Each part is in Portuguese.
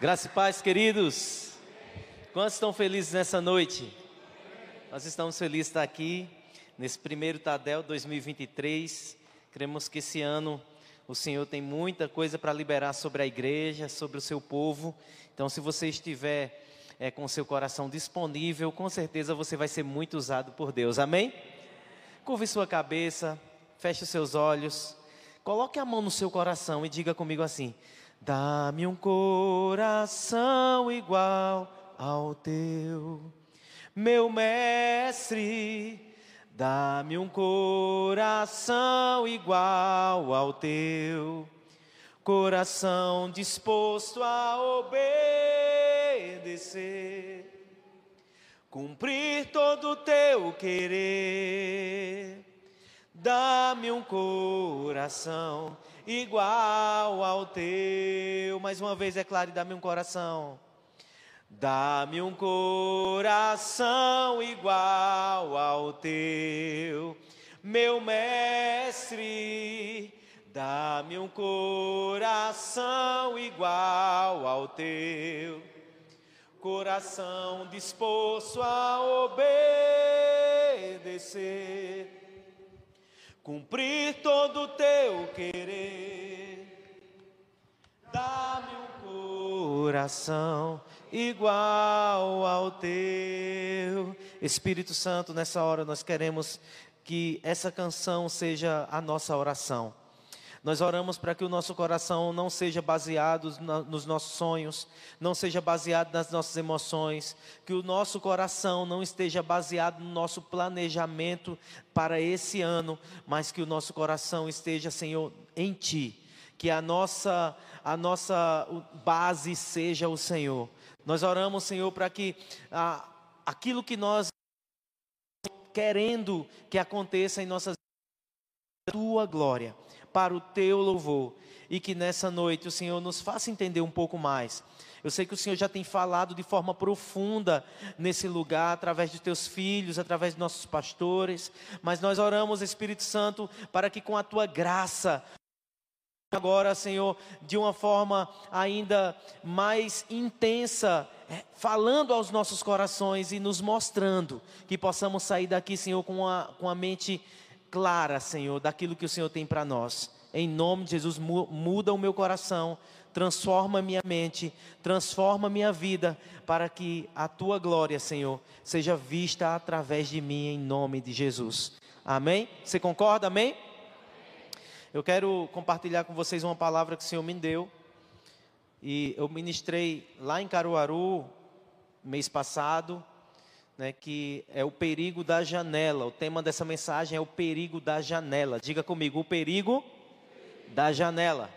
Graça e paz, queridos. Quantos estão felizes nessa noite? Nós estamos felizes de estar aqui nesse primeiro Tadel 2023. Cremos que esse ano o Senhor tem muita coisa para liberar sobre a igreja, sobre o seu povo. Então, se você estiver é, com seu coração disponível, com certeza você vai ser muito usado por Deus. Amém? Curve sua cabeça, feche os seus olhos, coloque a mão no seu coração e diga comigo assim: Dá-me um coração igual ao teu, meu mestre. Dá-me um coração igual ao teu, coração disposto a obedecer, cumprir todo o teu querer. Dá-me um coração igual ao teu. Mais uma vez, é claro, dá-me um coração. Dá-me um coração igual ao teu, meu mestre. Dá-me um coração igual ao teu, coração disposto a obedecer cumprir todo o teu querer. Dá-me um coração igual ao teu. Espírito Santo, nessa hora nós queremos que essa canção seja a nossa oração. Nós oramos para que o nosso coração não seja baseado na, nos nossos sonhos, não seja baseado nas nossas emoções, que o nosso coração não esteja baseado no nosso planejamento para esse ano, mas que o nosso coração esteja, Senhor, em Ti. Que a nossa, a nossa base seja o Senhor. Nós oramos, Senhor, para que ah, aquilo que nós querendo que aconteça em nossas tua glória, para o teu louvor, e que nessa noite o Senhor nos faça entender um pouco mais. Eu sei que o Senhor já tem falado de forma profunda nesse lugar, através de teus filhos, através de nossos pastores, mas nós oramos, Espírito Santo, para que com a tua graça, agora, Senhor, de uma forma ainda mais intensa, é, falando aos nossos corações e nos mostrando que possamos sair daqui, Senhor, com a, com a mente clara, Senhor, daquilo que o Senhor tem para nós. Em nome de Jesus, muda o meu coração, transforma minha mente, transforma minha vida, para que a tua glória, Senhor, seja vista através de mim, em nome de Jesus. Amém? Você concorda? Amém? Eu quero compartilhar com vocês uma palavra que o Senhor me deu. E eu ministrei lá em Caruaru, mês passado, né, que é o perigo da janela. O tema dessa mensagem é o perigo da janela. Diga comigo, o perigo da janela.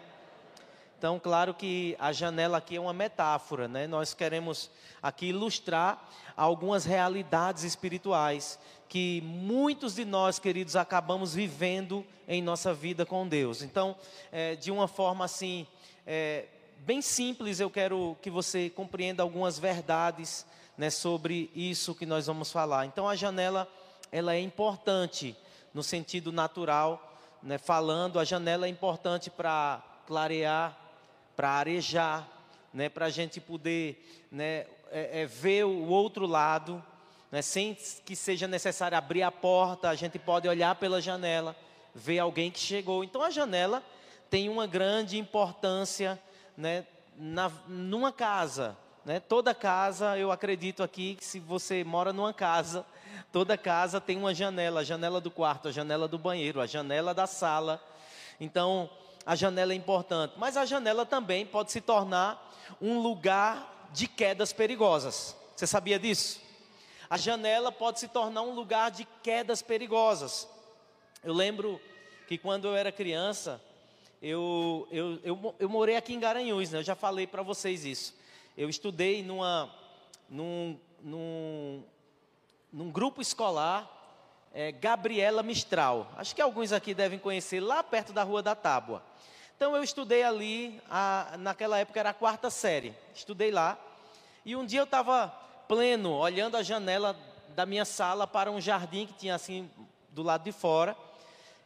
Então, claro que a janela aqui é uma metáfora, né? Nós queremos aqui ilustrar algumas realidades espirituais que muitos de nós, queridos, acabamos vivendo em nossa vida com Deus. Então, é, de uma forma assim, é, bem simples, eu quero que você compreenda algumas verdades né, sobre isso que nós vamos falar. Então a janela ela é importante no sentido natural, né, falando, a janela é importante para clarear, para arejar, né, para a gente poder né, é, é, ver o outro lado, né, sem que seja necessário abrir a porta, a gente pode olhar pela janela, ver alguém que chegou. Então a janela tem uma grande importância né, na, numa casa, né? Toda casa, eu acredito aqui que se você mora numa casa, toda casa tem uma janela, a janela do quarto, a janela do banheiro, a janela da sala. Então, a janela é importante, mas a janela também pode se tornar um lugar de quedas perigosas. Você sabia disso? A janela pode se tornar um lugar de quedas perigosas. Eu lembro que quando eu era criança, eu, eu, eu, eu morei aqui em Garanhuns, né? eu já falei para vocês isso. Eu estudei numa, num, num, num grupo escolar, é, Gabriela Mistral. Acho que alguns aqui devem conhecer, lá perto da Rua da Tábua. Então eu estudei ali, a, naquela época era a quarta série. Estudei lá. E um dia eu estava pleno, olhando a janela da minha sala para um jardim que tinha assim do lado de fora.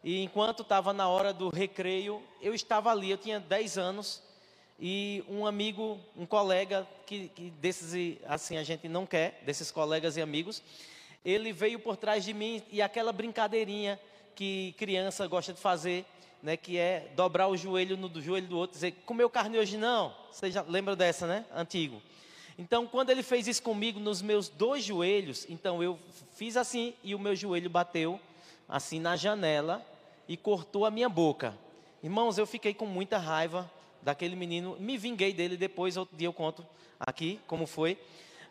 E enquanto estava na hora do recreio, eu estava ali, eu tinha 10 anos, e um amigo, um colega que, que desses assim a gente não quer, desses colegas e amigos, ele veio por trás de mim e aquela brincadeirinha que criança gosta de fazer, né, que é dobrar o joelho no do joelho do outro, dizer, comeu carne hoje não. Você já lembra dessa, né? Antigo. Então, quando ele fez isso comigo nos meus dois joelhos, então eu fiz assim e o meu joelho bateu assim na janela e cortou a minha boca. Irmãos, eu fiquei com muita raiva daquele menino, me vinguei dele depois, outro dia eu conto aqui como foi.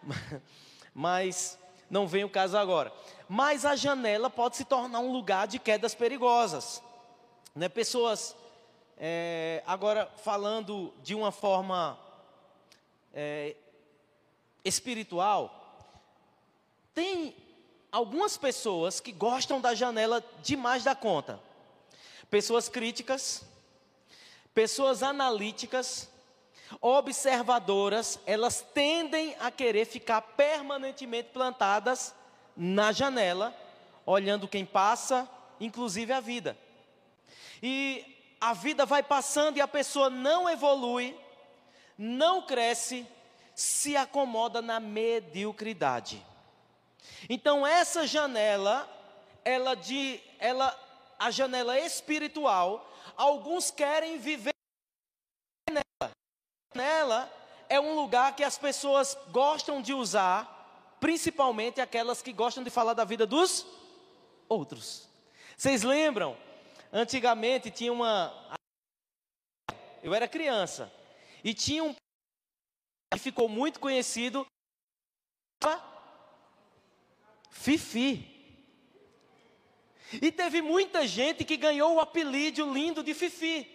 Mas não vem o caso agora. Mas a janela pode se tornar um lugar de quedas perigosas. Né? Pessoas, é, agora falando de uma forma é, espiritual, tem algumas pessoas que gostam da janela demais da conta. Pessoas críticas, pessoas analíticas, observadoras, elas tendem a querer ficar permanentemente plantadas na janela, olhando quem passa, inclusive a vida. E a vida vai passando e a pessoa não evolui, não cresce, se acomoda na mediocridade. Então essa janela, ela de ela a janela espiritual, alguns querem viver nela. Nela é um lugar que as pessoas gostam de usar, principalmente aquelas que gostam de falar da vida dos outros. Vocês lembram Antigamente tinha uma. Eu era criança. E tinha um. que ficou muito conhecido. Fifi. E teve muita gente que ganhou o apelido lindo de Fifi.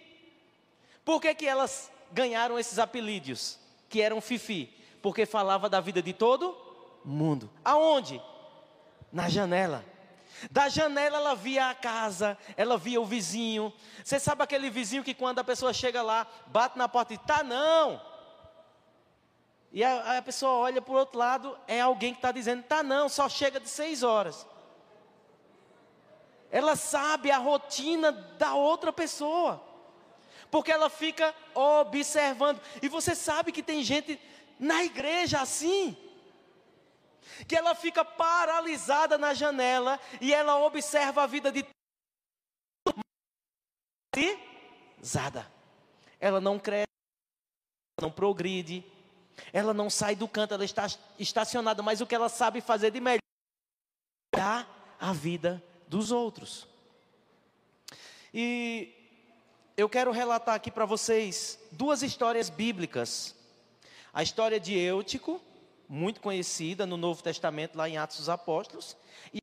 Por que, que elas ganharam esses apelidos? Que eram Fifi? Porque falava da vida de todo mundo. Aonde? Na janela. Da janela ela via a casa, ela via o vizinho. Você sabe aquele vizinho que quando a pessoa chega lá, bate na porta e tá não. E a, a pessoa olha para o outro lado, é alguém que está dizendo, tá não, só chega de seis horas. Ela sabe a rotina da outra pessoa. Porque ela fica observando. E você sabe que tem gente na igreja assim que ela fica paralisada na janela e ela observa a vida de zada. Ela não cresce, não progride, ela não sai do canto, ela está estacionada, mas o que ela sabe fazer de melhor é a vida dos outros. E eu quero relatar aqui para vocês duas histórias bíblicas. A história de Eutico, muito conhecida no Novo Testamento, lá em Atos dos Apóstolos, e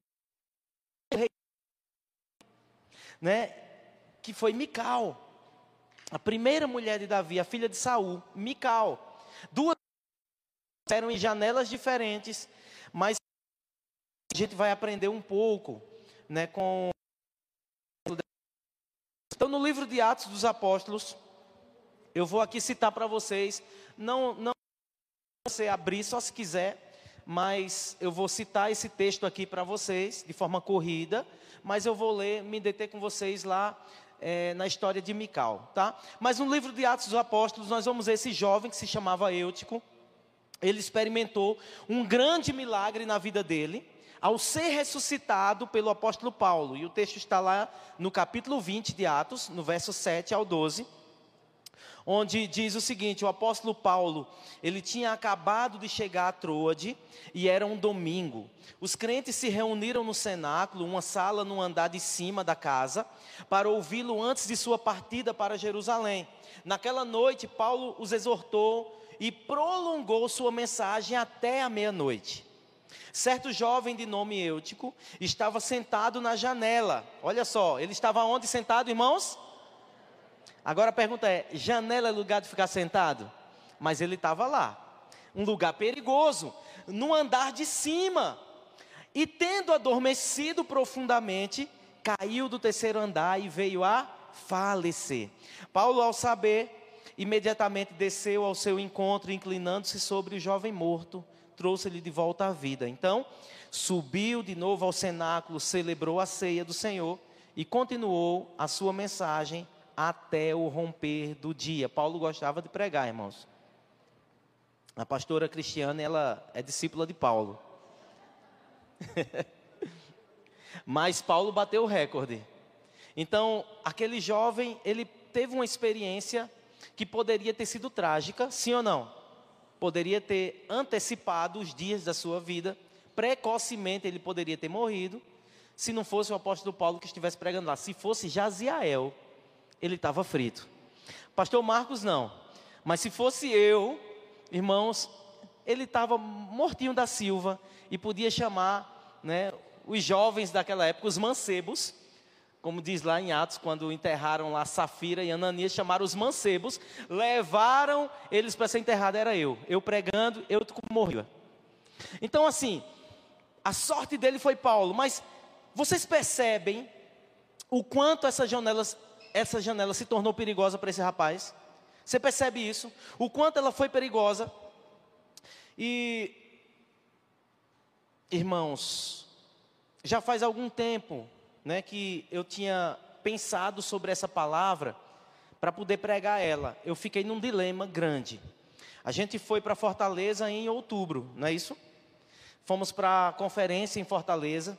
né, que foi Mical, a primeira mulher de Davi, a filha de Saul, Mical. Duas eram em janelas diferentes, mas a gente vai aprender um pouco, né, com então no livro de Atos dos Apóstolos, eu vou aqui citar para vocês, não não você abrir só se quiser, mas eu vou citar esse texto aqui para vocês de forma corrida, mas eu vou ler, me deter com vocês lá é, na história de Mical, tá? Mas no livro de Atos dos Apóstolos nós vamos ver esse jovem que se chamava Eutico. Ele experimentou um grande milagre na vida dele ao ser ressuscitado pelo apóstolo Paulo. E o texto está lá no capítulo 20 de Atos, no verso 7 ao 12 onde diz o seguinte: o apóstolo Paulo, ele tinha acabado de chegar a Troade e era um domingo. Os crentes se reuniram no cenáculo, uma sala no andar de cima da casa, para ouvi-lo antes de sua partida para Jerusalém. Naquela noite, Paulo os exortou e prolongou sua mensagem até a meia-noite. Certo jovem de nome Eutico estava sentado na janela. Olha só, ele estava onde sentado, irmãos? Agora a pergunta é: janela é lugar de ficar sentado? Mas ele estava lá, um lugar perigoso, no andar de cima. E tendo adormecido profundamente, caiu do terceiro andar e veio a falecer. Paulo, ao saber, imediatamente desceu ao seu encontro, inclinando-se sobre o jovem morto, trouxe-lhe de volta à vida. Então, subiu de novo ao cenáculo, celebrou a ceia do Senhor e continuou a sua mensagem até o romper do dia. Paulo gostava de pregar, irmãos. A pastora Cristiana, ela é discípula de Paulo. Mas Paulo bateu o recorde. Então, aquele jovem, ele teve uma experiência que poderia ter sido trágica, sim ou não? Poderia ter antecipado os dias da sua vida, precocemente ele poderia ter morrido, se não fosse o apóstolo Paulo que estivesse pregando lá. Se fosse Jaziael, ele estava frito. Pastor Marcos, não. Mas se fosse eu, irmãos, ele estava mortinho da Silva e podia chamar né, os jovens daquela época, os mancebos, como diz lá em Atos, quando enterraram lá Safira e Ananias, chamaram os mancebos, levaram eles para ser enterrado, era eu. Eu pregando, eu morria. Então, assim, a sorte dele foi Paulo, mas vocês percebem o quanto essa janela, essa janela se tornou perigosa para esse rapaz? Você percebe isso? O quanto ela foi perigosa? E, irmãos, já faz algum tempo né, que eu tinha pensado sobre essa palavra para poder pregar ela. Eu fiquei num dilema grande. A gente foi para Fortaleza em outubro, não é isso? Fomos para a conferência em Fortaleza.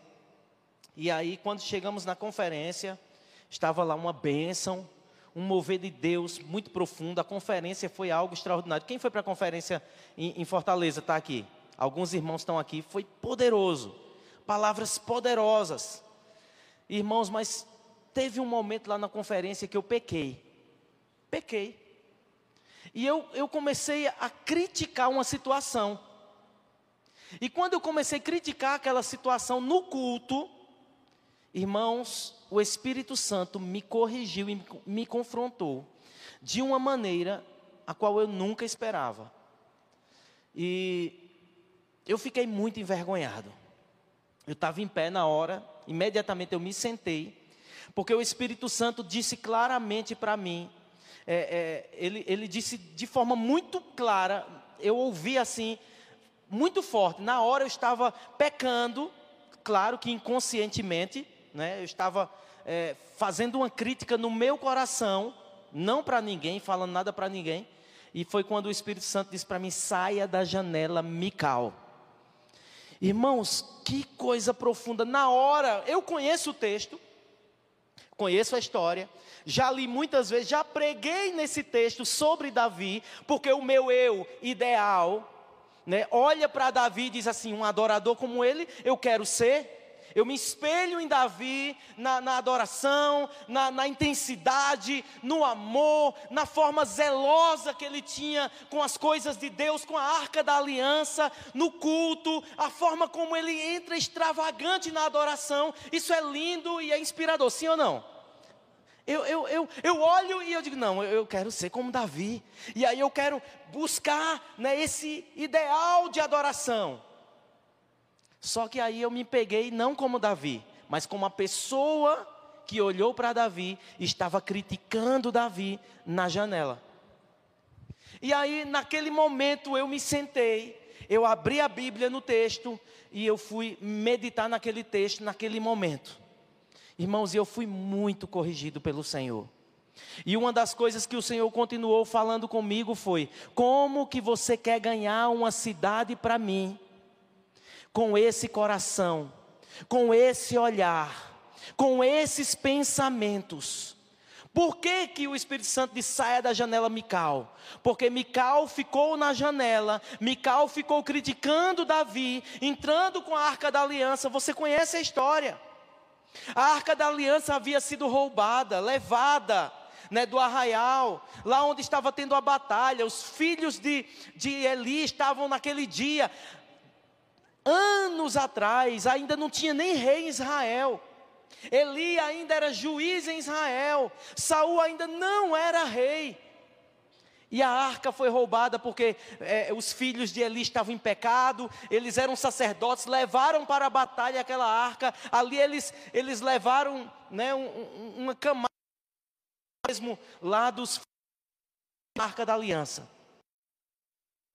E aí, quando chegamos na conferência, estava lá uma bênção, um mover de Deus muito profundo. A conferência foi algo extraordinário. Quem foi para a conferência em, em Fortaleza está aqui? Alguns irmãos estão aqui. Foi poderoso. Palavras poderosas. Irmãos, mas teve um momento lá na conferência que eu pequei. Pequei. E eu, eu comecei a criticar uma situação. E quando eu comecei a criticar aquela situação no culto, Irmãos, o Espírito Santo me corrigiu e me confrontou de uma maneira a qual eu nunca esperava. E eu fiquei muito envergonhado. Eu estava em pé na hora, imediatamente eu me sentei, porque o Espírito Santo disse claramente para mim, é, é, ele, ele disse de forma muito clara, eu ouvi assim, muito forte. Na hora eu estava pecando, claro que inconscientemente, né? Eu estava é, fazendo uma crítica no meu coração, não para ninguém, falando nada para ninguém. E foi quando o Espírito Santo disse para mim: saia da janela, Mical. Irmãos, que coisa profunda. Na hora, eu conheço o texto, conheço a história, já li muitas vezes, já preguei nesse texto sobre Davi, porque o meu eu ideal, né, olha para Davi e diz assim: um adorador como ele, eu quero ser. Eu me espelho em Davi na, na adoração, na, na, intensidade, no amor, na forma zelosa que ele tinha com as coisas de Deus, com a arca da aliança, no culto, a forma como ele entra extravagante na adoração. Isso é lindo e é inspirador, sim ou não? Eu, eu, eu, eu olho e eu digo, não, eu quero ser como Davi. E aí eu quero buscar né, esse ideal de adoração. Só que aí eu me peguei não como Davi, mas como a pessoa que olhou para Davi estava criticando Davi na janela. E aí, naquele momento, eu me sentei, eu abri a Bíblia no texto e eu fui meditar naquele texto, naquele momento. Irmãos, eu fui muito corrigido pelo Senhor. E uma das coisas que o Senhor continuou falando comigo foi: como que você quer ganhar uma cidade para mim? Com esse coração, com esse olhar, com esses pensamentos. Por que, que o Espírito Santo disse saia da janela Mical? Porque Mical ficou na janela, Mical ficou criticando Davi, entrando com a arca da aliança. Você conhece a história? A arca da aliança havia sido roubada, levada né, do arraial, lá onde estava tendo a batalha. Os filhos de, de Eli estavam naquele dia Anos atrás, ainda não tinha nem rei em Israel. Eli ainda era juiz em Israel. Saul ainda não era rei. E a arca foi roubada porque é, os filhos de Eli estavam em pecado, eles eram sacerdotes, levaram para a batalha aquela arca. Ali eles, eles levaram né, um, um, uma camada mesmo lá dos da arca da aliança.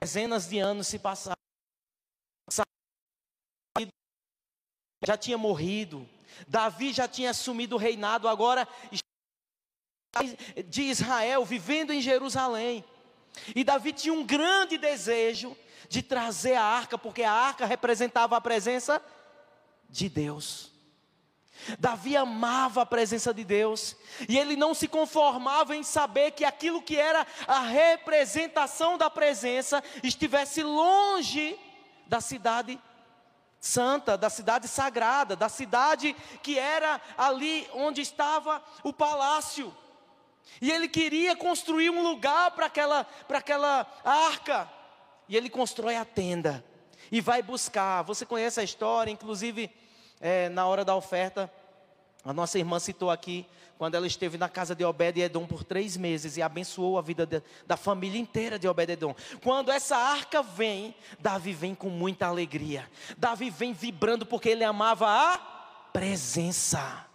Dezenas de anos se passaram já tinha morrido, Davi já tinha assumido o reinado, agora de Israel vivendo em Jerusalém. E Davi tinha um grande desejo de trazer a arca, porque a arca representava a presença de Deus. Davi amava a presença de Deus, e ele não se conformava em saber que aquilo que era a representação da presença estivesse longe da cidade santa, da cidade sagrada, da cidade que era ali onde estava o palácio. E ele queria construir um lugar para aquela, para aquela arca. E ele constrói a tenda e vai buscar. Você conhece a história, inclusive é, na hora da oferta, a nossa irmã citou aqui, quando ela esteve na casa de Obed-Edom por três meses e abençoou a vida de, da família inteira de Obed-Edom. Quando essa arca vem, Davi vem com muita alegria. Davi vem vibrando porque ele amava a presença.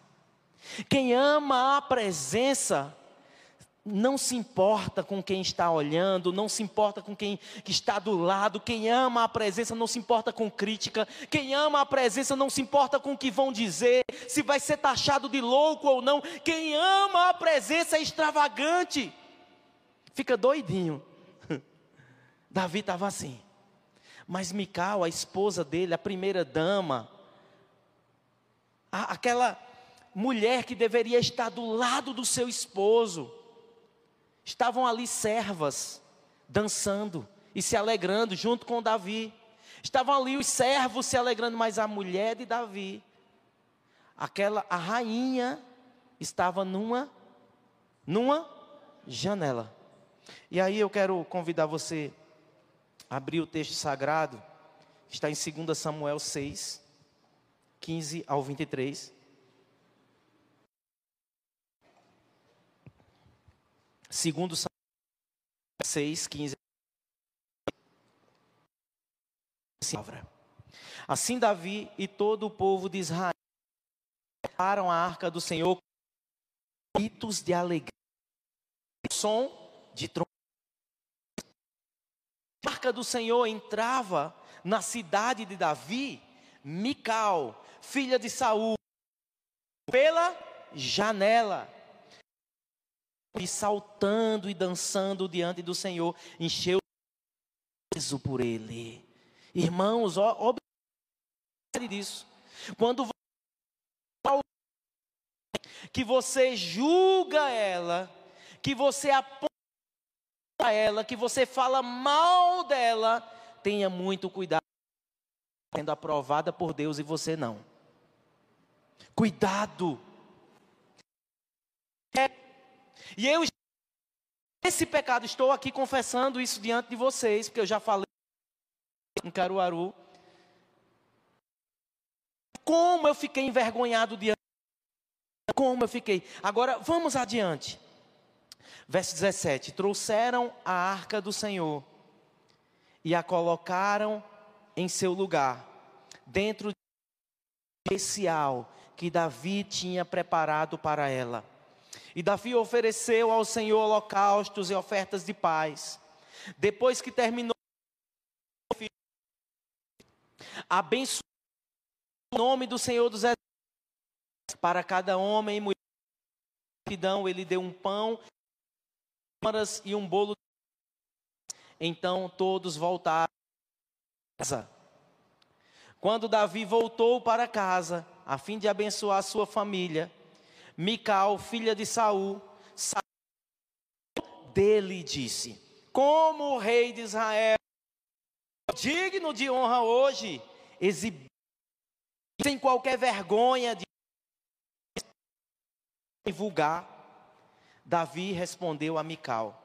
Quem ama a presença, não se importa com quem está olhando, não se importa com quem que está do lado. Quem ama a presença não se importa com crítica. Quem ama a presença não se importa com o que vão dizer, se vai ser taxado de louco ou não. Quem ama a presença é extravagante. Fica doidinho. Davi estava assim. Mas Mical, a esposa dele, a primeira dama, aquela mulher que deveria estar do lado do seu esposo, Estavam ali servas dançando e se alegrando junto com Davi. Estavam ali os servos se alegrando, mas a mulher de Davi, aquela a rainha estava numa numa janela. E aí eu quero convidar você a abrir o texto sagrado, está em 2 Samuel 6, 15 ao 23. Segundo Samuel 6, 15. Assim Davi e todo o povo de Israel pararam a arca do Senhor com gritos de alegria, som de trombeta. A arca do Senhor entrava na cidade de Davi, Mical, filha de Saul, pela janela e saltando e dançando diante do Senhor, encheu peso por ele. Irmãos, ó, disso. Quando que você julga ela, que você aponta ela, que você fala mal dela, tenha muito cuidado sendo aprovada por Deus e você não. Cuidado. É e eu, esse pecado, estou aqui confessando isso diante de vocês, porque eu já falei em Caruaru. Como eu fiquei envergonhado diante. Como eu fiquei. Agora, vamos adiante. Verso 17: Trouxeram a arca do Senhor e a colocaram em seu lugar, dentro de especial que Davi tinha preparado para ela. E Davi ofereceu ao Senhor holocaustos e ofertas de paz. Depois que terminou, abençoou o nome do Senhor dos Exércitos para cada homem e mulher. Ele deu um pão e um bolo. Então todos voltaram para casa. Quando Davi voltou para casa, a fim de abençoar sua família, Mical, filha de Saul, dele disse: Como o rei de Israel, digno de honra hoje, exibir sem qualquer vergonha de divulgar, Davi respondeu a Mical: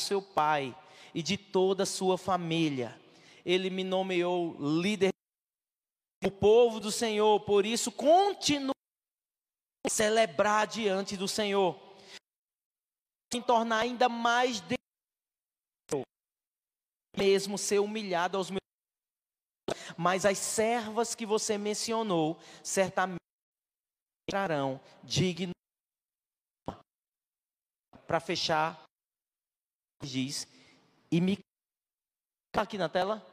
Seu pai e de toda a sua família, ele me nomeou líder o povo do Senhor, por isso continua a celebrar diante do Senhor, em tornar ainda mais de mesmo ser humilhado aos meus mas as servas que você mencionou certamente entrarão digno para fechar diz e me aqui na tela?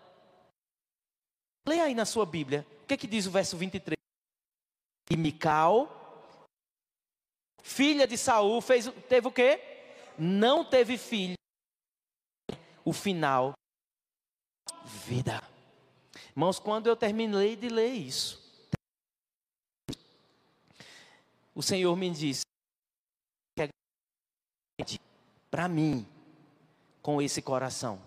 Leia aí na sua Bíblia. Que, é que diz o verso 23? E Mical, filha de Saul, fez, teve o quê? Não teve filho. O final, vida. Irmãos, quando eu terminei de ler isso, o Senhor me disse: para mim, com esse coração.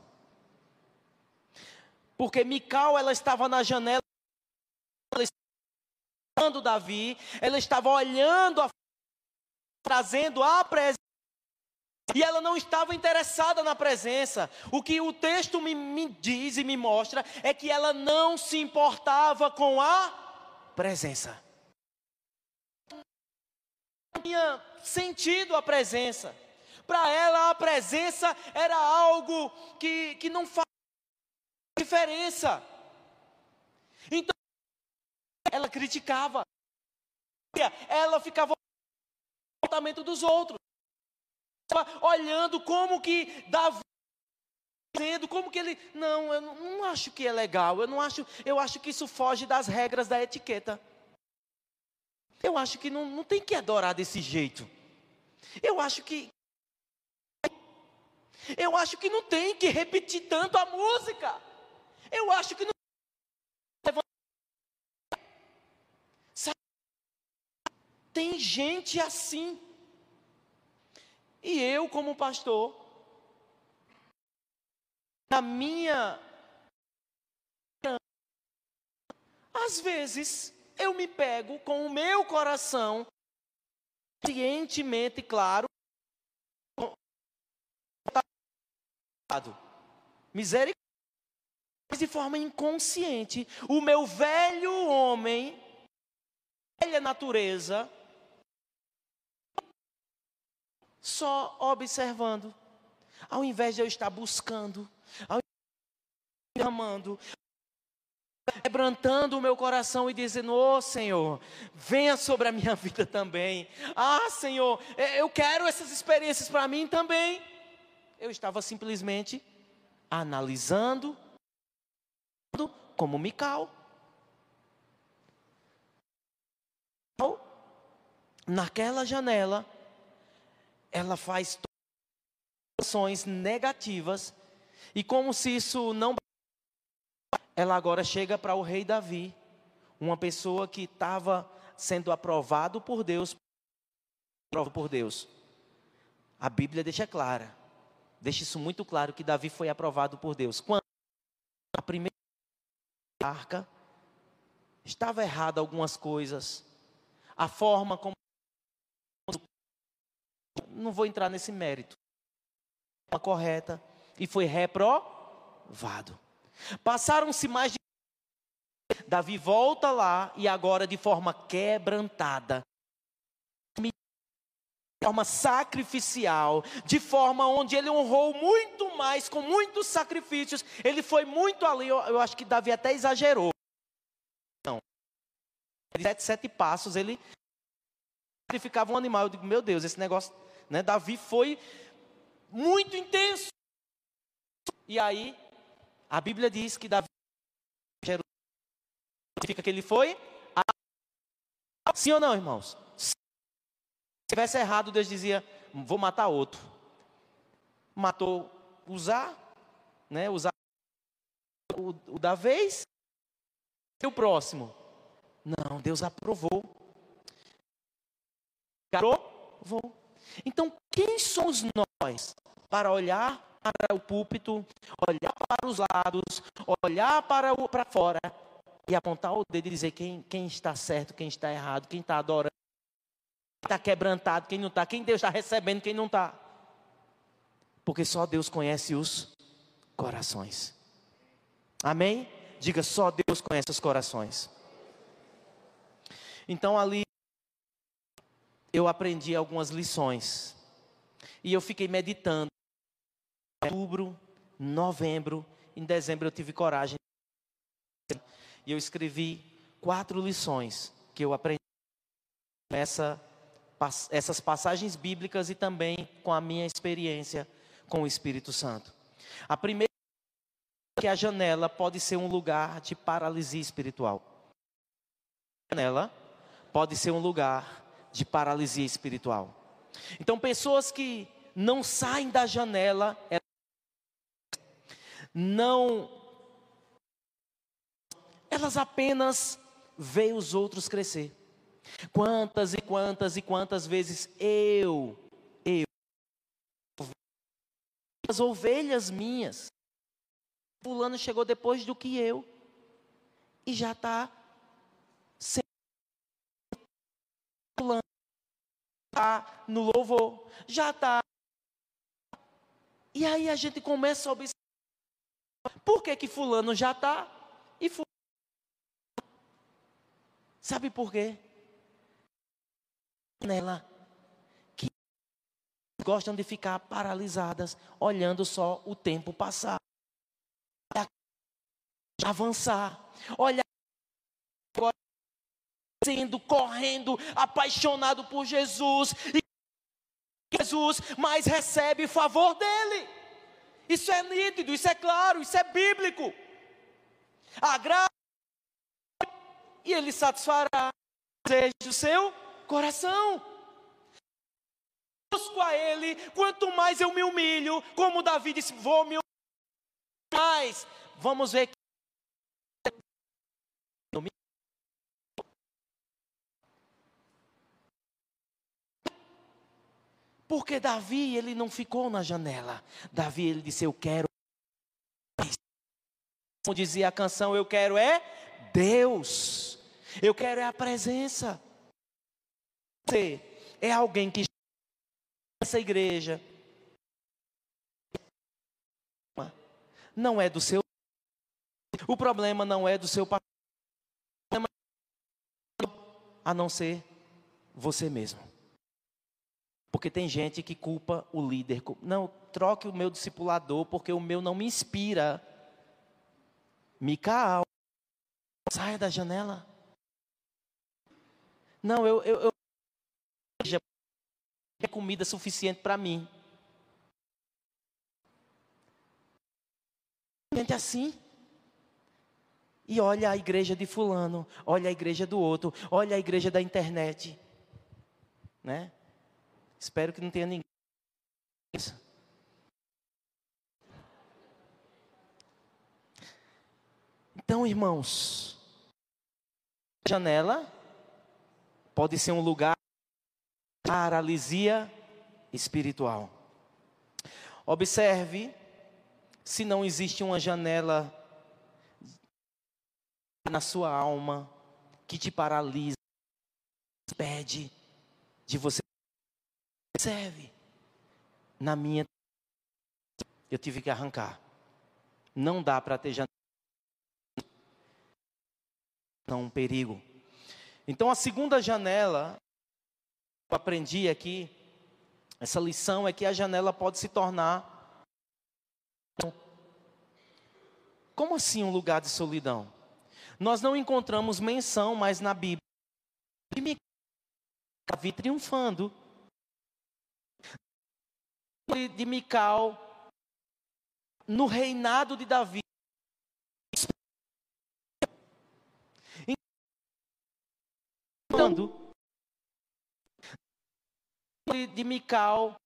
Porque Mical, ela estava na janela, ela estava olhando Davi, ela estava olhando, a, trazendo a presença, e ela não estava interessada na presença. O que o texto me, me diz e me mostra é que ela não se importava com a presença. Não tinha sentido a presença. Para ela, a presença era algo que, que não faz diferença. Então, ela criticava, ela ficava no comportamento dos outros, olhando como que Davi dizendo como que ele não eu não acho que é legal eu não acho eu acho que isso foge das regras da etiqueta. Eu acho que não, não tem que adorar desse jeito. Eu acho que eu acho que não tem que repetir tanto a música. Eu acho que não. Tem gente assim. E eu, como pastor, na minha. Às vezes, eu me pego com o meu coração, cientemente, claro, misericórdia de forma inconsciente, o meu velho homem, velha natureza, só observando, ao invés de eu estar buscando, ao invés de eu estar amando, quebrantando o meu coração e dizendo: Ô oh, Senhor, venha sobre a minha vida também. Ah, Senhor, eu quero essas experiências para mim também. Eu estava simplesmente analisando como Mical. Naquela janela, ela faz ações negativas, e como se isso não. Ela agora chega para o rei Davi, uma pessoa que estava sendo aprovado por Deus, aprovado por Deus. A Bíblia deixa clara, deixa isso muito claro que Davi foi aprovado por Deus. Quando a primeira arca, estava errada algumas coisas, a forma como. Não vou entrar nesse mérito. A correta e foi reprovado. Passaram-se mais de. Davi volta lá e agora de forma quebrantada, de forma sacrificial, de forma onde ele honrou muito mais, com muitos sacrifícios. Ele foi muito ali. Eu, eu acho que Davi até exagerou. Não. Sete, sete passos, ele sacrificava um animal. Eu digo, meu Deus, esse negócio, né? Davi foi muito intenso. E aí, a Bíblia diz que Davi significa que ele foi. Sim ou não, irmãos? Se tivesse errado, Deus dizia: vou matar outro. Matou usar, né? Usar o, o da vez e o próximo. Não, Deus aprovou. Aprovou. Então, quem somos nós para olhar para o púlpito, olhar para os lados, olhar para, o, para fora e apontar o dedo e dizer quem, quem está certo, quem está errado, quem está adorando, quem está quebrantado, quem não está, quem Deus está recebendo, quem não está. Porque só Deus conhece os corações. Amém? Diga, só Deus conhece os corações. Então ali eu aprendi algumas lições. E eu fiquei meditando. Em outubro, novembro, em dezembro eu tive coragem. E eu escrevi quatro lições que eu aprendi nessa, essas passagens bíblicas e também com a minha experiência com o Espírito Santo. A primeira é que a janela pode ser um lugar de paralisia espiritual. A janela pode ser um lugar de paralisia espiritual. Então, pessoas que não saem da janela, não. Elas apenas veem os outros crescer. Quantas e quantas e quantas vezes eu, eu, as ovelhas minhas, Fulano chegou depois do que eu, e já está Fulano está no louvor, já está. E aí a gente começa a observar por que, que fulano já está e fulano. Sabe por quê? Nela que gostam de ficar paralisadas, olhando só o tempo passar. Avançar, olhar sendo, correndo, apaixonado por Jesus e Jesus, mas recebe favor dele. Isso é nítido, isso é claro, isso é bíblico. Agrada e ele satisfará o desejo do seu coração. Busco a ele, quanto mais eu me humilho, como Davi disse, vou me humilhar mais. Vamos ver Porque Davi, ele não ficou na janela. Davi, ele disse: Eu quero. Como dizia a canção, eu quero é Deus. Eu quero é a presença. Você é alguém que essa igreja não é do seu. O problema não é do seu a não ser você mesmo. Porque tem gente que culpa o líder. Não, troque o meu discipulador, porque o meu não me inspira. Micael, saia da janela. Não, eu, eu, eu é comida suficiente para mim. Gente assim. E olha a igreja de fulano, olha a igreja do outro, olha a igreja da internet, né? Espero que não tenha ninguém. Então, irmãos, a janela pode ser um lugar de paralisia espiritual. Observe se não existe uma janela na sua alma que te paralisa, pede de você serve. Na minha, eu tive que arrancar. Não dá para ter janela. Não, um perigo. Então a segunda janela, eu aprendi aqui, essa lição é que a janela pode se tornar. Como assim um lugar de solidão? Nós não encontramos menção mais na Bíblia. Davi triunfando de Mical, no reinado de Davi. Quando de Mical,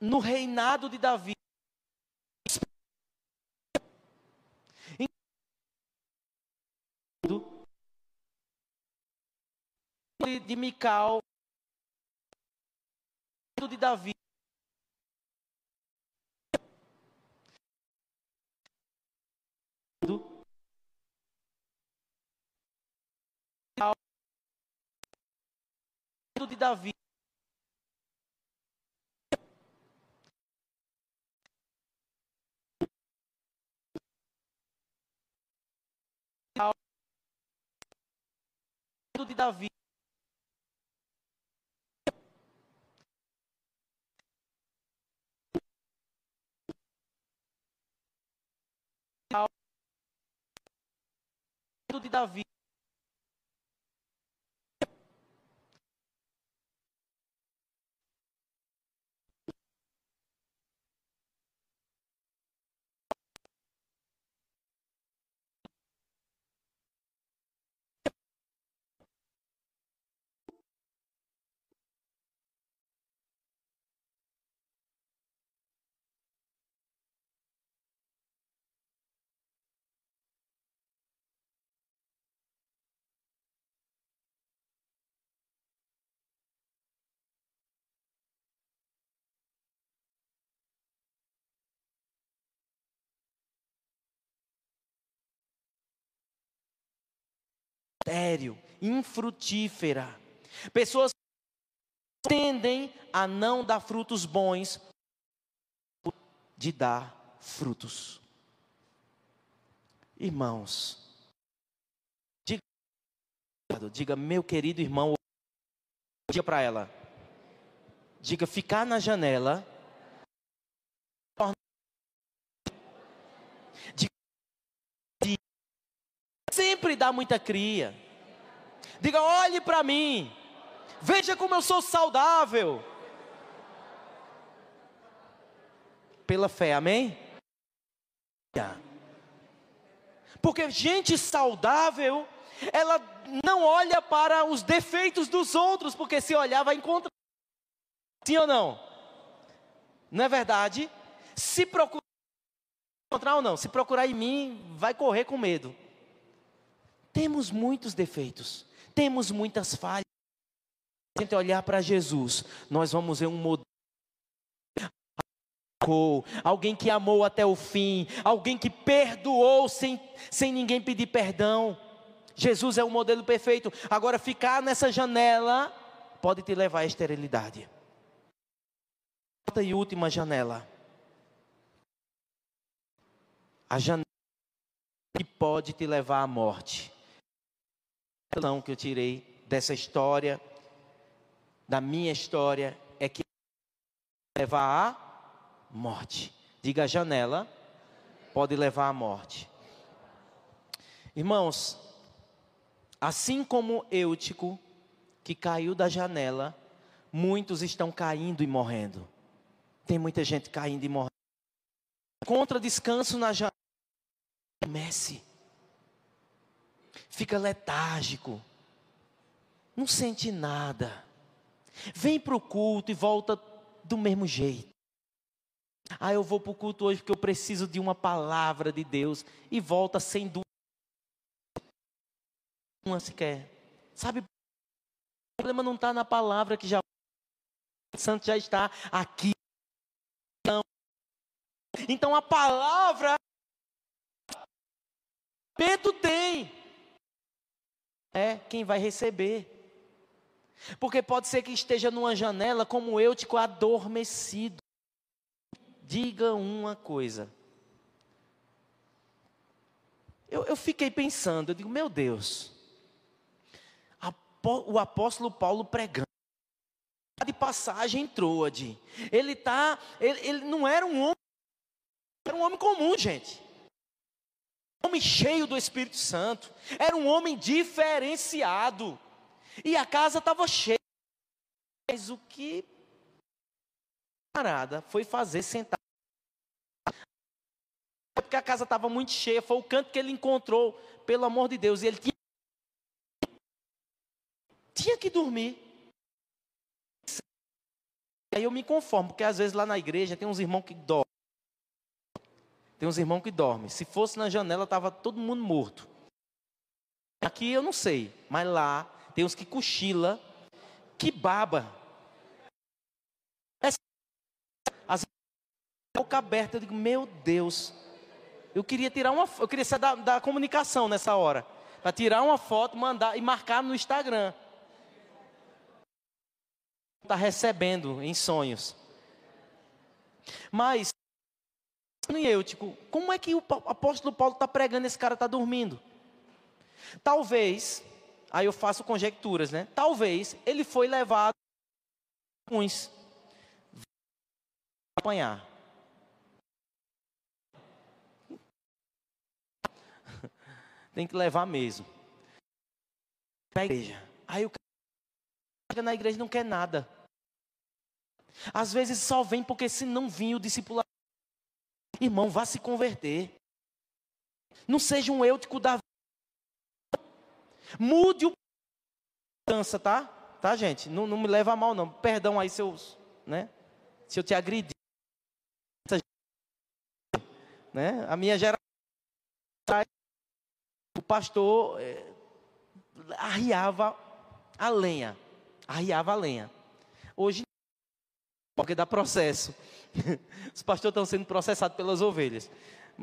no reinado de Davi. de Mical, de Davi. De Davi. de Davi. De Davi. Estéril, infrutífera. Pessoas tendem a não dar frutos bons de dar frutos. Irmãos, diga, diga meu querido irmão, diga para ela, diga ficar na janela sempre dá muita cria. Diga, olhe para mim. Veja como eu sou saudável. Pela fé, amém? Porque gente saudável, ela não olha para os defeitos dos outros, porque se olhar vai encontrar. Sim ou não? Não é verdade? Se procurar encontrar ou não, se procurar em mim, vai correr com medo. Temos muitos defeitos, temos muitas falhas. Se a gente olhar para Jesus, nós vamos ver um modelo alguém que amou até o fim, alguém que perdoou sem, sem ninguém pedir perdão. Jesus é o modelo perfeito. Agora, ficar nessa janela pode te levar à esterilidade. Quarta e última janela. A janela que pode te levar à morte lição que eu tirei dessa história, da minha história, é que levar à morte. Diga janela, pode levar à morte. Irmãos, assim como Eutico, que caiu da janela, muitos estão caindo e morrendo. Tem muita gente caindo e morrendo. Contra descanso na janela. Messi fica letárgico, não sente nada. Vem para o culto e volta do mesmo jeito. Ah, eu vou para o culto hoje porque eu preciso de uma palavra de Deus. E volta sem dúvida. Uma sequer. Sabe, o problema não está na palavra que já. O Santo já está aqui. Não. Então a palavra. Pedro tem é quem vai receber. Porque pode ser que esteja numa janela como eu, tipo, adormecido. Diga uma coisa. Eu, eu fiquei pensando, eu digo, meu Deus, o apóstolo Paulo pregando de passagem em Troade. Ele tá, ele, ele não era um homem, era um homem comum, gente homem cheio do Espírito Santo, era um homem diferenciado, e a casa estava cheia. Mas o que parada foi fazer sentar? Porque a casa estava muito cheia, foi o canto que ele encontrou, pelo amor de Deus, e ele tinha, tinha que dormir. Aí eu me conformo, porque às vezes lá na igreja tem uns irmãos que dormem. Tem uns irmãos que dormem. Se fosse na janela, estava todo mundo morto. Aqui eu não sei, mas lá tem uns que cochila, que baba. As boca aberta, eu digo, meu Deus. Eu queria tirar uma, eu queria ser da, da comunicação nessa hora, para tirar uma foto, mandar e marcar no Instagram. Está recebendo em sonhos. Mas e eu, tipo, como é que o apóstolo Paulo está pregando esse cara está dormindo? Talvez, aí eu faço conjecturas, né? Talvez ele foi levado uns apanhar. Tem que levar mesmo. Na igreja. Aí o cara chega na igreja não quer nada. Às vezes só vem porque se não vir o discipulado Irmão, vá se converter. Não seja um eutico da Mude o dança, tá? Tá, gente? Não, não me leva a mal, não. Perdão aí, seus, né? Se eu te agredir. Né? A minha geração, o pastor é, arriava a lenha. Arriava a lenha. Hoje, porque dá processo. Os pastores estão sendo processados pelas ovelhas.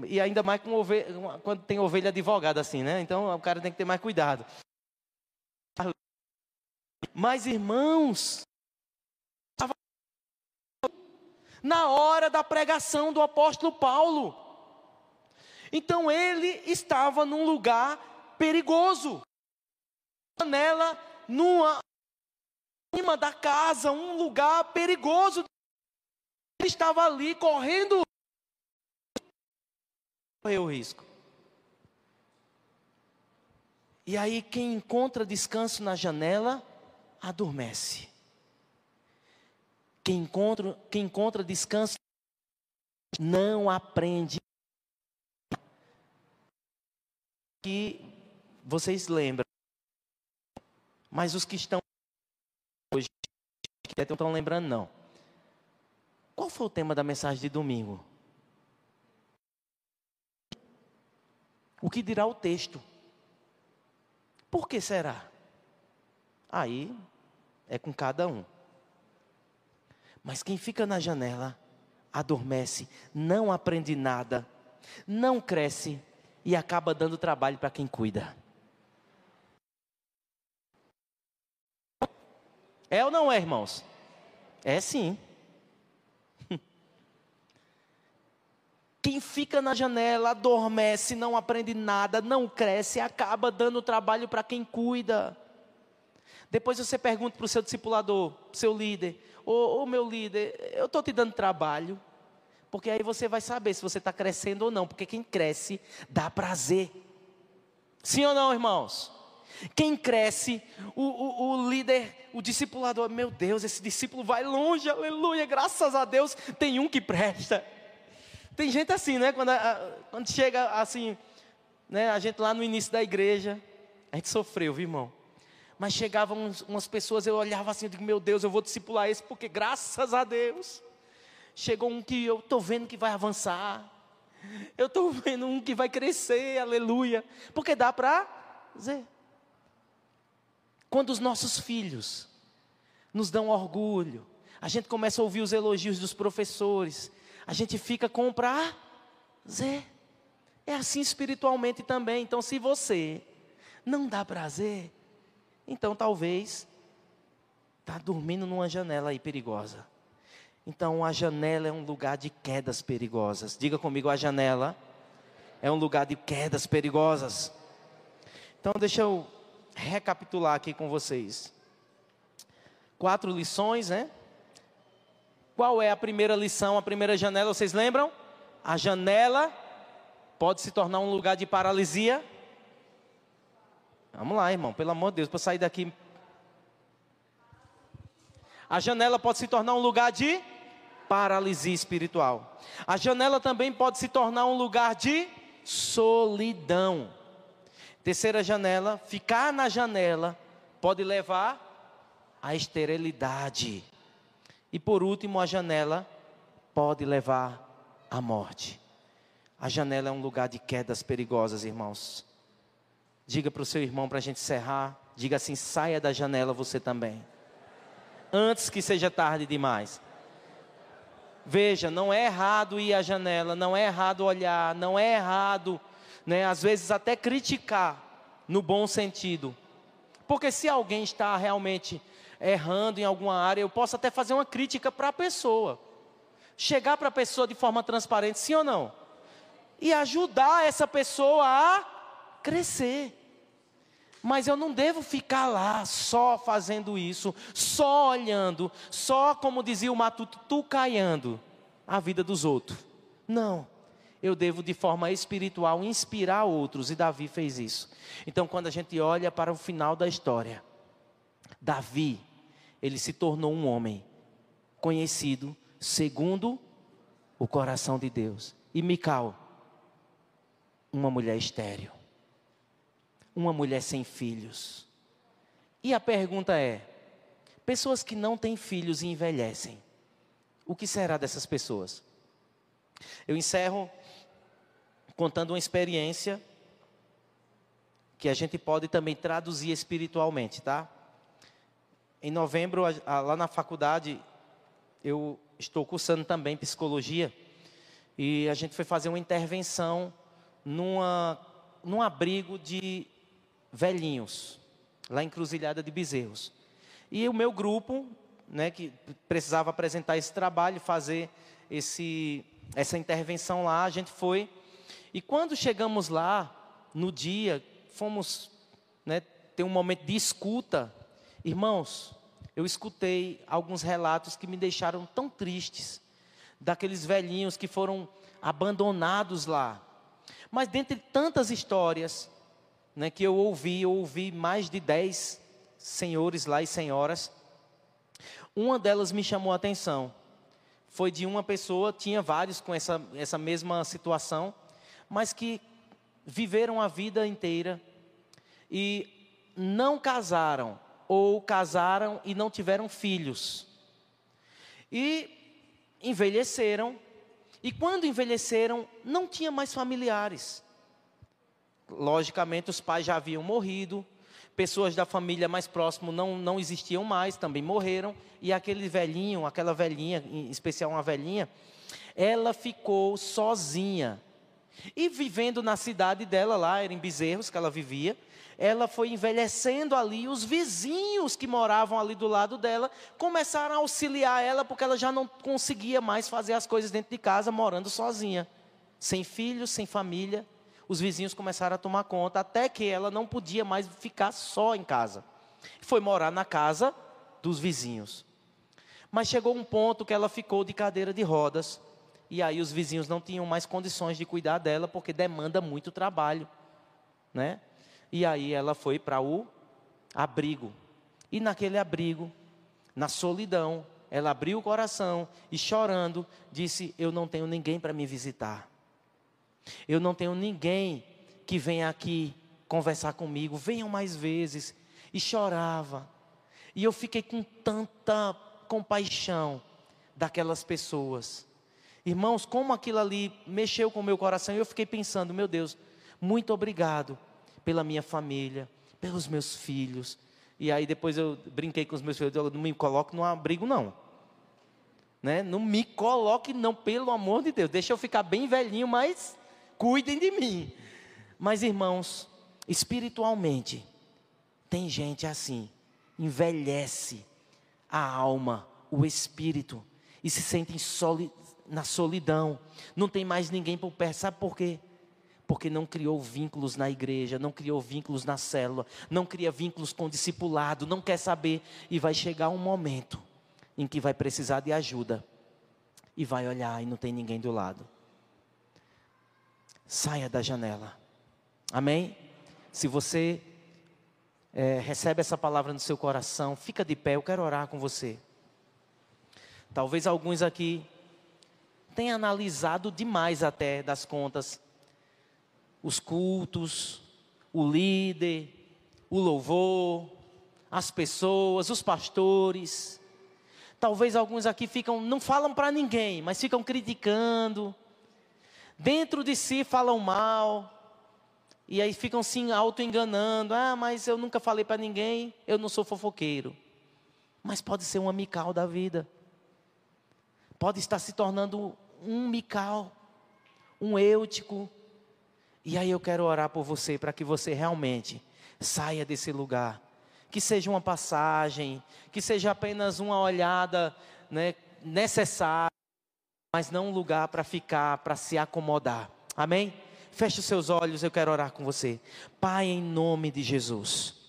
E ainda mais ovelha, quando tem ovelha advogada assim, né? Então o cara tem que ter mais cuidado. Mas irmãos, na hora da pregação do apóstolo Paulo. Então ele estava num lugar perigoso. Janela numa cima da casa, um lugar perigoso. Ele estava ali correndo correu o risco. E aí quem encontra descanso na janela adormece. Quem encontra, quem encontra descanso não aprende. Que vocês lembram. Mas os que estão que não estão lembrando, não. Qual foi o tema da mensagem de domingo? O que dirá o texto? Por que será? Aí é com cada um. Mas quem fica na janela adormece, não aprende nada, não cresce e acaba dando trabalho para quem cuida. É ou não é, irmãos? É sim. Quem fica na janela, adormece, não aprende nada, não cresce, acaba dando trabalho para quem cuida. Depois você pergunta para o seu discipulador, seu líder: Ô, ô meu líder, eu estou te dando trabalho. Porque aí você vai saber se você está crescendo ou não. Porque quem cresce dá prazer. Sim ou não, irmãos? Quem cresce, o, o, o, líder, o discipulador, meu Deus, esse discípulo vai longe, aleluia, graças a Deus, tem um que presta. Tem gente assim, né? Quando, quando chega assim, né? A gente lá no início da igreja, a gente sofreu, viu, irmão? Mas chegavam umas pessoas, eu olhava assim, eu digo, meu Deus, eu vou discipular esse, porque graças a Deus, chegou um que eu estou vendo que vai avançar, eu estou vendo um que vai crescer, aleluia, porque dá para dizer. Quando os nossos filhos nos dão orgulho, a gente começa a ouvir os elogios dos professores, a gente fica com prazer. É assim espiritualmente também. Então, se você não dá prazer, então talvez está dormindo numa janela aí perigosa. Então a janela é um lugar de quedas perigosas. Diga comigo, a janela é um lugar de quedas perigosas. Então deixa eu recapitular aqui com vocês. Quatro lições, né? Qual é a primeira lição, a primeira janela, vocês lembram? A janela pode se tornar um lugar de paralisia Vamos lá, irmão, pelo amor de Deus, para sair daqui. A janela pode se tornar um lugar de paralisia espiritual. A janela também pode se tornar um lugar de solidão. Terceira janela, ficar na janela pode levar à esterilidade. E por último, a janela pode levar à morte. A janela é um lugar de quedas perigosas, irmãos. Diga para o seu irmão para a gente encerrar. Diga assim: saia da janela você também. Antes que seja tarde demais. Veja, não é errado ir à janela, não é errado olhar, não é errado, né, às vezes até criticar, no bom sentido. Porque se alguém está realmente errando em alguma área, eu posso até fazer uma crítica para a pessoa. Chegar para a pessoa de forma transparente, sim ou não? E ajudar essa pessoa a crescer. Mas eu não devo ficar lá só fazendo isso, só olhando, só, como dizia o Matuto, tucaiando a vida dos outros. Não. Eu devo, de forma espiritual, inspirar outros, e Davi fez isso. Então, quando a gente olha para o final da história, Davi, ele se tornou um homem conhecido segundo o coração de Deus. E Mical, uma mulher estéril uma mulher sem filhos. E a pergunta é: pessoas que não têm filhos e envelhecem, o que será dessas pessoas? Eu encerro contando uma experiência que a gente pode também traduzir espiritualmente, tá? Em novembro, lá na faculdade, eu estou cursando também psicologia e a gente foi fazer uma intervenção numa, num abrigo de velhinhos. lá em Cruzilhada de Bezerros. E o meu grupo, né, que precisava apresentar esse trabalho, fazer esse, essa intervenção lá, a gente foi. E quando chegamos lá, no dia, fomos né, ter um momento de escuta. Irmãos, eu escutei alguns relatos que me deixaram tão tristes, daqueles velhinhos que foram abandonados lá. Mas dentre tantas histórias né, que eu ouvi, eu ouvi mais de dez senhores lá e senhoras. Uma delas me chamou a atenção. Foi de uma pessoa, tinha vários com essa, essa mesma situação, mas que viveram a vida inteira e não casaram, ou casaram e não tiveram filhos. E envelheceram, e quando envelheceram, não tinha mais familiares. Logicamente, os pais já haviam morrido, pessoas da família mais próximo não, não existiam mais, também morreram, e aquele velhinho, aquela velhinha, em especial uma velhinha, ela ficou sozinha. E vivendo na cidade dela, lá, era em Bezerros que ela vivia, ela foi envelhecendo ali, os vizinhos que moravam ali do lado dela começaram a auxiliar ela, porque ela já não conseguia mais fazer as coisas dentro de casa, morando sozinha, sem filhos, sem família. Os vizinhos começaram a tomar conta, até que ela não podia mais ficar só em casa. Foi morar na casa dos vizinhos. Mas chegou um ponto que ela ficou de cadeira de rodas, e aí os vizinhos não tinham mais condições de cuidar dela, porque demanda muito trabalho, né? E aí ela foi para o abrigo. E naquele abrigo, na solidão, ela abriu o coração e chorando, disse: Eu não tenho ninguém para me visitar. Eu não tenho ninguém que venha aqui conversar comigo. Venham mais vezes. E chorava. E eu fiquei com tanta compaixão daquelas pessoas. Irmãos, como aquilo ali mexeu com o meu coração, eu fiquei pensando: meu Deus, muito obrigado pela minha família, pelos meus filhos. E aí depois eu brinquei com os meus filhos, eu não me coloque no abrigo não. Né? Não me coloque não, pelo amor de Deus. Deixa eu ficar bem velhinho, mas cuidem de mim. Mas irmãos, espiritualmente, tem gente assim, envelhece a alma, o espírito, e se sentem soli na solidão, não tem mais ninguém por perto, sabe por quê? porque não criou vínculos na igreja, não criou vínculos na célula, não cria vínculos com o discipulado, não quer saber e vai chegar um momento em que vai precisar de ajuda e vai olhar e não tem ninguém do lado. Saia da janela. Amém? Se você é, recebe essa palavra no seu coração, fica de pé, eu quero orar com você. Talvez alguns aqui tenham analisado demais até das contas os cultos, o líder, o louvor, as pessoas, os pastores. Talvez alguns aqui ficam, não falam para ninguém, mas ficam criticando. Dentro de si falam mal. E aí ficam se auto-enganando. Ah, mas eu nunca falei para ninguém, eu não sou fofoqueiro. Mas pode ser um amical da vida. Pode estar se tornando um mical, um eutico, e aí eu quero orar por você para que você realmente saia desse lugar. Que seja uma passagem, que seja apenas uma olhada né, necessária, mas não um lugar para ficar, para se acomodar. Amém? Feche os seus olhos, eu quero orar com você. Pai, em nome de Jesus.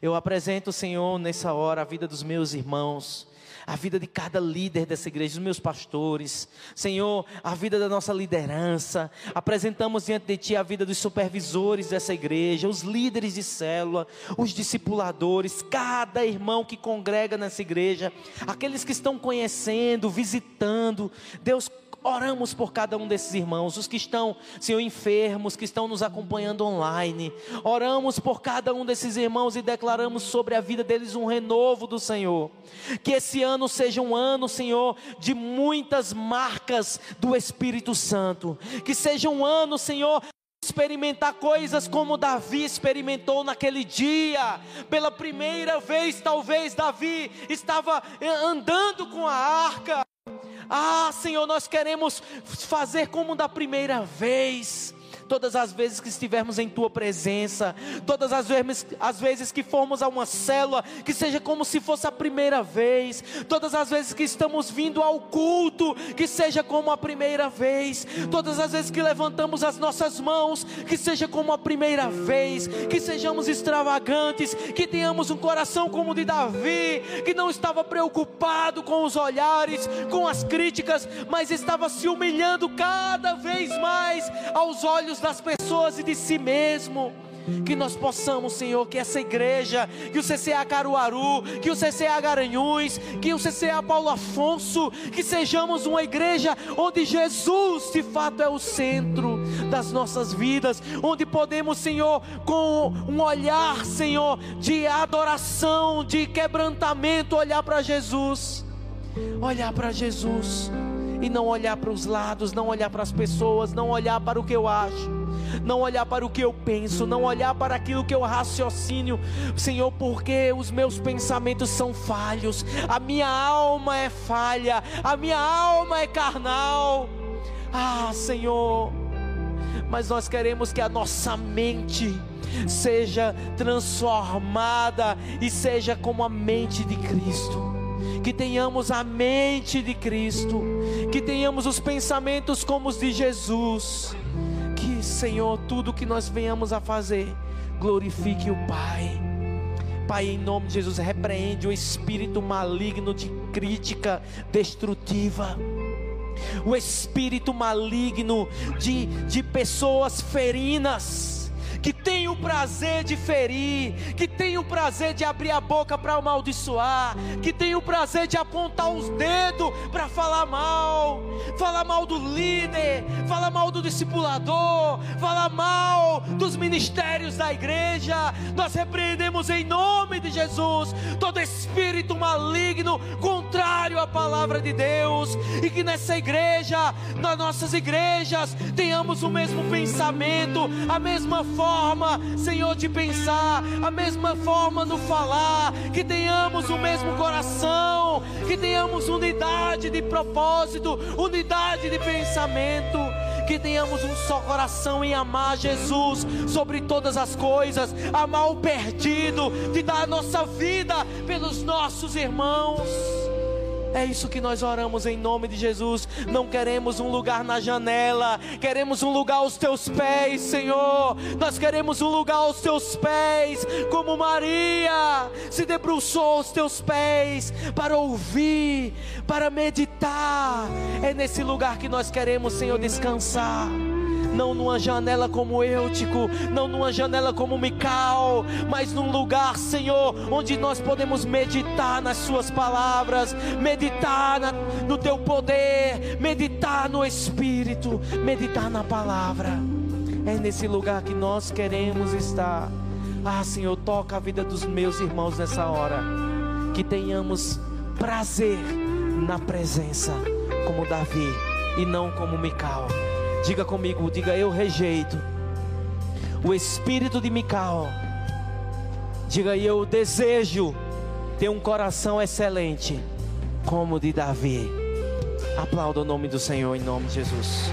Eu apresento, Senhor, nessa hora a vida dos meus irmãos a vida de cada líder dessa igreja, dos meus pastores, Senhor, a vida da nossa liderança. Apresentamos diante de Ti a vida dos supervisores dessa igreja, os líderes de célula, os discipuladores, cada irmão que congrega nessa igreja, aqueles que estão conhecendo, visitando. Deus, Oramos por cada um desses irmãos, os que estão, Senhor, enfermos, que estão nos acompanhando online. Oramos por cada um desses irmãos e declaramos sobre a vida deles um renovo do Senhor. Que esse ano seja um ano, Senhor, de muitas marcas do Espírito Santo. Que seja um ano, Senhor, experimentar coisas como Davi experimentou naquele dia. Pela primeira vez, talvez Davi estava andando com a arca. Ah, Senhor, nós queremos fazer como da primeira vez. Todas as vezes que estivermos em tua presença, todas as vezes, as vezes que formos a uma célula, que seja como se fosse a primeira vez, todas as vezes que estamos vindo ao culto, que seja como a primeira vez, todas as vezes que levantamos as nossas mãos, que seja como a primeira vez, que sejamos extravagantes, que tenhamos um coração como o de Davi, que não estava preocupado com os olhares, com as críticas, mas estava se humilhando cada vez mais aos olhos das pessoas e de si mesmo. Que nós possamos, Senhor, que essa igreja, que o CCA Caruaru, que o CCA Garanhuns, que o CCA Paulo Afonso, que sejamos uma igreja onde Jesus de fato é o centro das nossas vidas, onde podemos, Senhor, com um olhar, Senhor, de adoração, de quebrantamento, olhar para Jesus, olhar para Jesus e não olhar para os lados, não olhar para as pessoas, não olhar para o que eu acho, não olhar para o que eu penso, não olhar para aquilo que eu raciocínio, Senhor, porque os meus pensamentos são falhos, a minha alma é falha, a minha alma é carnal. Ah, Senhor, mas nós queremos que a nossa mente seja transformada e seja como a mente de Cristo que tenhamos a mente de Cristo, que tenhamos os pensamentos como os de Jesus. Que, Senhor, tudo que nós venhamos a fazer, glorifique o Pai. Pai, em nome de Jesus, repreende o espírito maligno de crítica destrutiva o espírito maligno de, de pessoas ferinas que tem o prazer de ferir, que tem o prazer de abrir a boca para amaldiçoar, que tem o prazer de apontar os dedos para falar mal, falar mal do líder, falar mal do discipulador, falar mal dos ministérios da igreja. Nós repreendemos em nome de Jesus todo espírito maligno contrário à palavra de Deus, e que nessa igreja, nas nossas igrejas, tenhamos o mesmo pensamento, a mesma forma forma, Senhor, de pensar, a mesma forma no falar, que tenhamos o mesmo coração, que tenhamos unidade de propósito, unidade de pensamento que tenhamos um só coração em amar Jesus sobre todas as coisas, amar o perdido, de dar a nossa vida pelos nossos irmãos. É isso que nós oramos em nome de Jesus. Não queremos um lugar na janela, queremos um lugar aos teus pés, Senhor. Nós queremos um lugar aos teus pés, como Maria se debruçou aos teus pés para ouvir, para meditar. É nesse lugar que nós queremos, Senhor, descansar não numa janela como Eutico, não numa janela como Mical, mas num lugar, Senhor, onde nós podemos meditar nas Suas palavras, meditar na, no Teu poder, meditar no Espírito, meditar na palavra. É nesse lugar que nós queremos estar. Ah, Senhor, toca a vida dos meus irmãos nessa hora. Que tenhamos prazer na presença, como Davi, e não como Mical. Diga comigo, diga eu rejeito o espírito de Mical. Diga eu desejo ter um coração excelente como o de Davi. Aplauda o nome do Senhor em nome de Jesus.